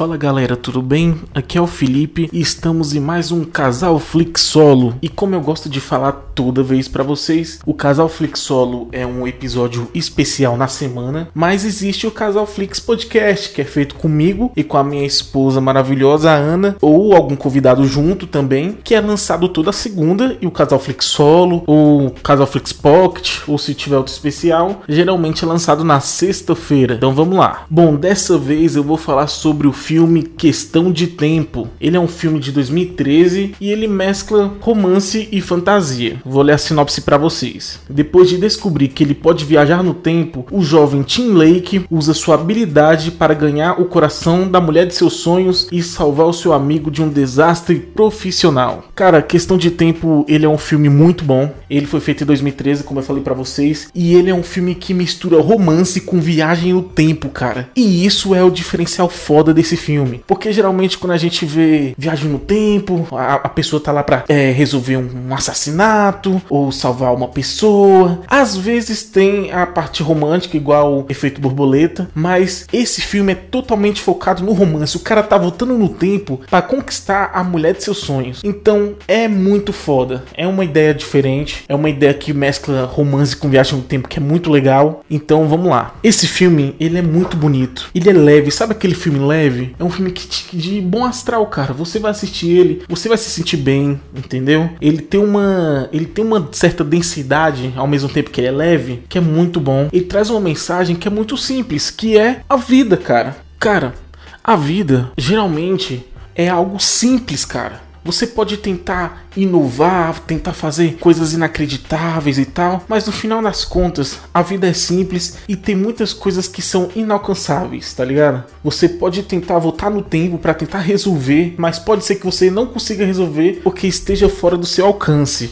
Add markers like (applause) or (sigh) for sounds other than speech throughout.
Fala galera, tudo bem? Aqui é o Felipe e estamos em mais um Casal Flix Solo. E como eu gosto de falar toda vez para vocês, o Casal Flix Solo é um episódio especial na semana, mas existe o Casal Flix Podcast, que é feito comigo e com a minha esposa maravilhosa Ana, ou algum convidado junto também, que é lançado toda segunda, e o Casal Flix Solo, ou Casal Flix Pocket, ou se tiver outro especial, geralmente é lançado na sexta-feira. Então vamos lá. Bom, dessa vez eu vou falar sobre o filme Questão de Tempo. Ele é um filme de 2013 e ele mescla romance e fantasia. Vou ler a sinopse para vocês. Depois de descobrir que ele pode viajar no tempo, o jovem Tim Lake usa sua habilidade para ganhar o coração da mulher de seus sonhos e salvar o seu amigo de um desastre profissional. Cara, Questão de Tempo, ele é um filme muito bom. Ele foi feito em 2013, como eu falei para vocês, e ele é um filme que mistura romance com viagem no tempo, cara. E isso é o diferencial foda desse filme. Porque geralmente quando a gente vê viagem no tempo, a, a pessoa tá lá pra é, resolver um, um assassinato ou salvar uma pessoa. Às vezes tem a parte romântica, igual o efeito borboleta, mas esse filme é totalmente focado no romance. O cara tá voltando no tempo para conquistar a mulher de seus sonhos. Então é muito foda. É uma ideia diferente, é uma ideia que mescla romance com viagem no tempo que é muito legal. Então vamos lá. Esse filme, ele é muito bonito. Ele é leve. Sabe aquele filme leve? É um filme que te, de bom astral, cara. Você vai assistir ele, você vai se sentir bem, entendeu? Ele tem uma, ele tem uma certa densidade ao mesmo tempo que ele é leve, que é muito bom. Ele traz uma mensagem que é muito simples, que é a vida, cara. Cara, a vida geralmente é algo simples, cara. Você pode tentar inovar, tentar fazer coisas inacreditáveis e tal, mas no final das contas, a vida é simples e tem muitas coisas que são inalcançáveis, tá ligado? Você pode tentar voltar no tempo para tentar resolver, mas pode ser que você não consiga resolver porque esteja fora do seu alcance.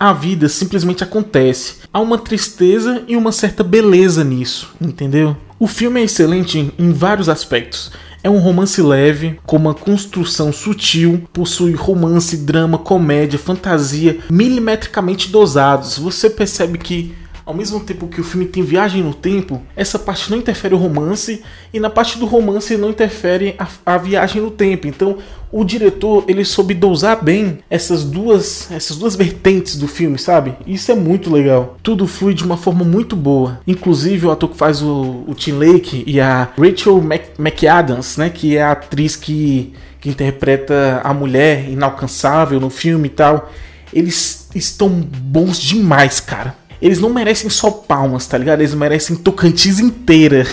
A vida simplesmente acontece. Há uma tristeza e uma certa beleza nisso, entendeu? O filme é excelente em vários aspectos é um romance leve, com uma construção sutil, possui romance, drama, comédia, fantasia milimetricamente dosados. Você percebe que ao mesmo tempo que o filme tem viagem no tempo, essa parte não interfere o romance e na parte do romance não interfere a, a viagem no tempo. Então, o diretor ele soube dosar bem essas duas essas duas vertentes do filme, sabe? Isso é muito legal. Tudo flui de uma forma muito boa. Inclusive o ator que faz o, o Tim Lake e a Rachel Mc, McAdams, né, que é a atriz que que interpreta a mulher inalcançável no filme e tal, eles estão bons demais, cara. Eles não merecem só palmas, tá ligado? Eles merecem Tocantins inteira.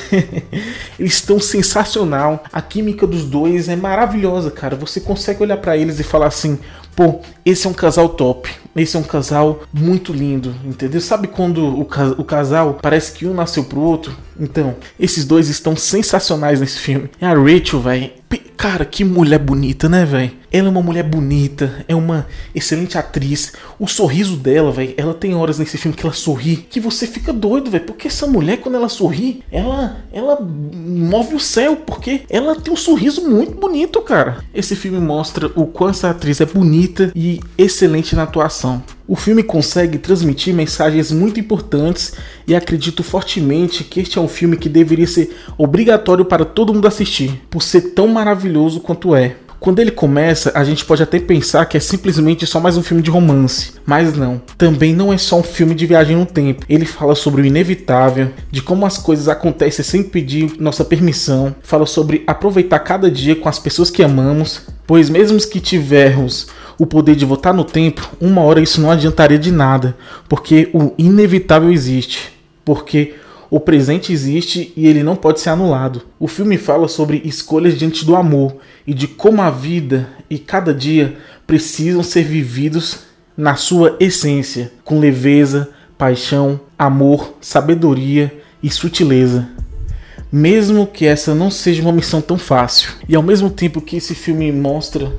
(laughs) eles estão sensacional. A química dos dois é maravilhosa, cara. Você consegue olhar para eles e falar assim: pô, esse é um casal top. Esse é um casal muito lindo, entendeu? Sabe quando o, o casal parece que um nasceu pro outro? Então, esses dois estão sensacionais nesse filme. E a Rachel, velho, cara, que mulher bonita, né, velho? Ela é uma mulher bonita, é uma excelente atriz. O sorriso dela, velho, ela tem horas nesse filme que ela sorri que você fica doido, velho, porque essa mulher quando ela sorri, ela ela move o céu, porque ela tem um sorriso muito bonito, cara. Esse filme mostra o quanto essa atriz é bonita e excelente na atuação. O filme consegue transmitir mensagens muito importantes e acredito fortemente que este é um filme que deveria ser obrigatório para todo mundo assistir, por ser tão maravilhoso quanto é. Quando ele começa, a gente pode até pensar que é simplesmente só mais um filme de romance, mas não. Também não é só um filme de viagem no tempo. Ele fala sobre o inevitável, de como as coisas acontecem sem pedir nossa permissão, fala sobre aproveitar cada dia com as pessoas que amamos, pois mesmo que tivermos o poder de voltar no tempo, uma hora isso não adiantaria de nada, porque o inevitável existe, porque o presente existe e ele não pode ser anulado. O filme fala sobre escolhas diante do amor e de como a vida e cada dia precisam ser vividos na sua essência, com leveza, paixão, amor, sabedoria e sutileza. Mesmo que essa não seja uma missão tão fácil. E ao mesmo tempo que esse filme mostra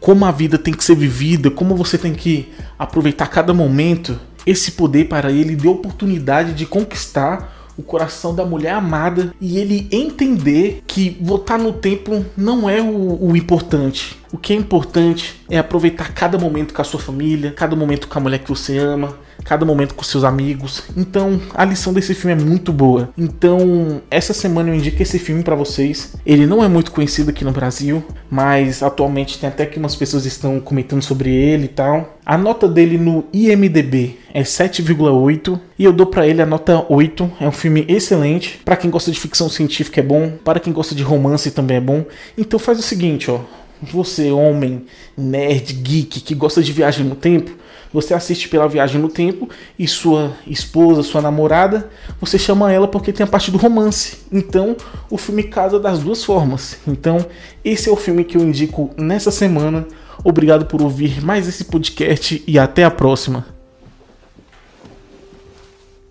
como a vida tem que ser vivida, como você tem que aproveitar cada momento, esse poder para ele deu oportunidade de conquistar o coração da mulher amada e ele entender que votar no tempo não é o, o importante. O que é importante é aproveitar cada momento com a sua família, cada momento com a mulher que você ama, cada momento com seus amigos. Então, a lição desse filme é muito boa. Então, essa semana eu indico esse filme para vocês. Ele não é muito conhecido aqui no Brasil, mas atualmente tem até que umas pessoas estão comentando sobre ele e tal. A nota dele no IMDb é 7,8 e eu dou para ele a nota 8. É um filme excelente. Para quem gosta de ficção científica é bom, para quem gosta de romance também é bom. Então faz o seguinte, ó, você homem nerd geek que gosta de viagem no tempo, você assiste pela viagem no tempo e sua esposa, sua namorada, você chama ela porque tem a parte do romance. Então, o filme casa das duas formas. Então, esse é o filme que eu indico nessa semana. Obrigado por ouvir mais esse podcast e até a próxima.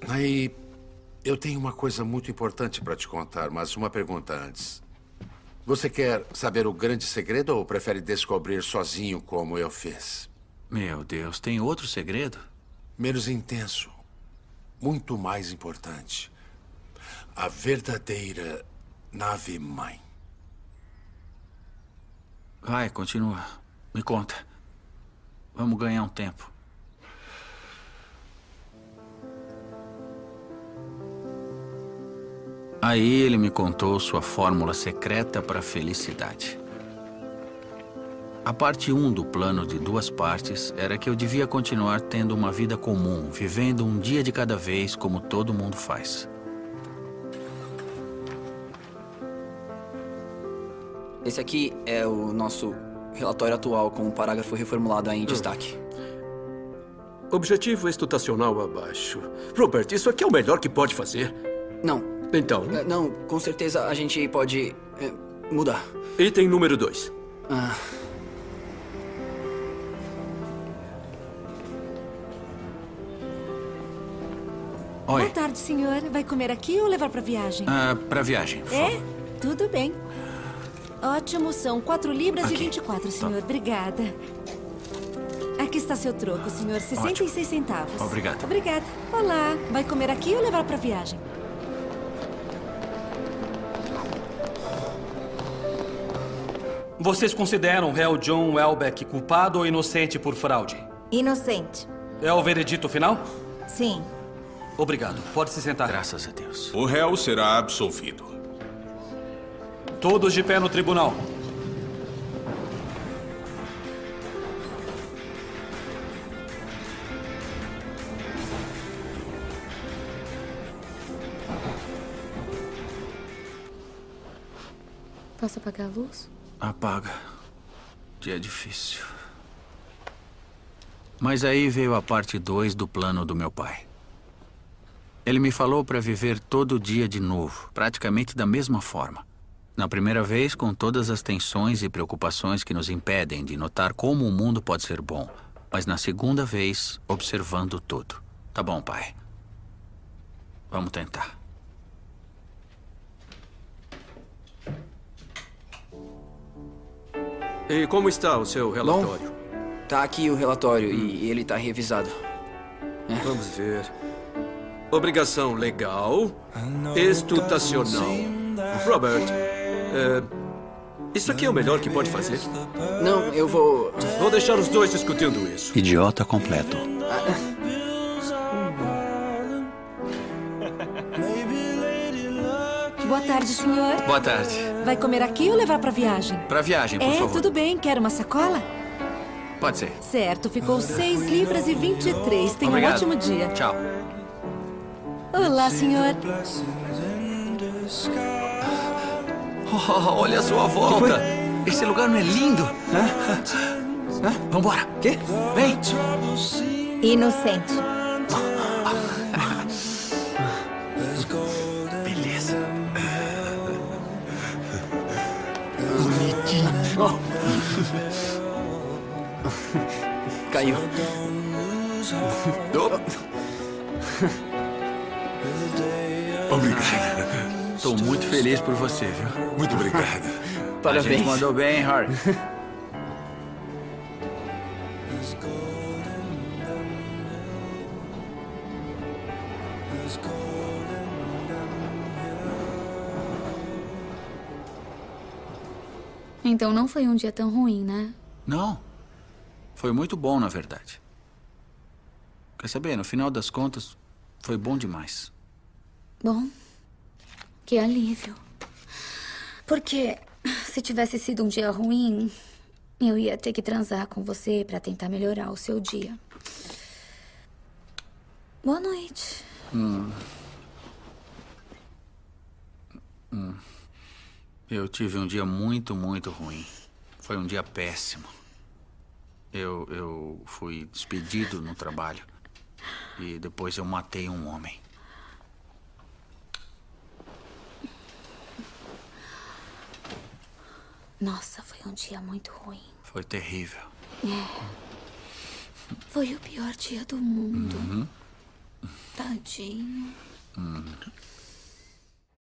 Aí, eu tenho uma coisa muito importante para te contar, mas uma pergunta antes. Você quer saber o grande segredo ou prefere descobrir sozinho como eu fiz? Meu Deus, tem outro segredo? Menos intenso. Muito mais importante. A verdadeira nave-mãe. Vai, continua. Me conta. Vamos ganhar um tempo. Aí ele me contou sua fórmula secreta para a felicidade. A parte 1 um do plano de duas partes era que eu devia continuar tendo uma vida comum, vivendo um dia de cada vez como todo mundo faz. Esse aqui é o nosso relatório atual com o parágrafo reformulado aí em destaque. Objetivo estutacional abaixo. Robert, isso aqui é o melhor que pode fazer. Não. Então, É, Não, com certeza a gente pode é, mudar. item número 2. Ah, Oi. Boa tarde, senhor. Vai comer aqui ou levar pra viagem? Ah, pra viagem, por é? favor. Tudo bem. Ótimo, são 4 libras Aqui. e 24, senhor. Obrigada. Aqui está seu troco, senhor. 66 centavos. Obrigado. Obrigada. Olá. Vai comer aqui ou levar pra viagem? Vocês consideram o réu John Welbeck culpado ou inocente por fraude? Inocente. É o veredito final? Sim. Obrigado. Pode se sentar. Graças a Deus. O réu será absolvido. Todos de pé no tribunal. Posso apagar a luz? Apaga. Dia difícil. Mas aí veio a parte 2 do plano do meu pai. Ele me falou para viver todo dia de novo, praticamente da mesma forma. Na primeira vez, com todas as tensões e preocupações que nos impedem de notar como o mundo pode ser bom. Mas na segunda vez, observando tudo. Tá bom, pai. Vamos tentar. E como está o seu relatório? tá aqui o relatório e ele tá revisado. Vamos ver. Obrigação legal. Estutacional. Robert, é, isso aqui é o melhor que pode fazer? Não, eu vou. Vou deixar os dois discutindo isso. Idiota completo. Boa tarde, senhor. Boa tarde. Vai comer aqui ou levar pra viagem? Pra viagem, por é, favor. tudo bem. Quer uma sacola? Pode ser. Certo, ficou 6 libras e 23. Tenha um Obrigado. ótimo dia. Tchau. Olá, senhor. Oh, (laughs) olha a sua volta. Esse lugar não é lindo? Hã? Vambora. Quê? Vem. Inocente. Caiu. (laughs) Obrigado. Tô muito feliz por você, viu? Muito obrigado. (laughs) A gente Parabéns. mandou bem, Harry. Então não foi um dia tão ruim, né? Não. Foi muito bom, na verdade. Quer saber, no final das contas, foi bom demais. Bom, que alívio. Porque se tivesse sido um dia ruim, eu ia ter que transar com você para tentar melhorar o seu dia. Boa noite. Hum. Hum. Eu tive um dia muito, muito ruim. Foi um dia péssimo. Eu, eu fui despedido no trabalho. E depois eu matei um homem. Nossa, foi um dia muito ruim. Foi terrível. É. Foi o pior dia do mundo. Uhum. Tadinho. Hum.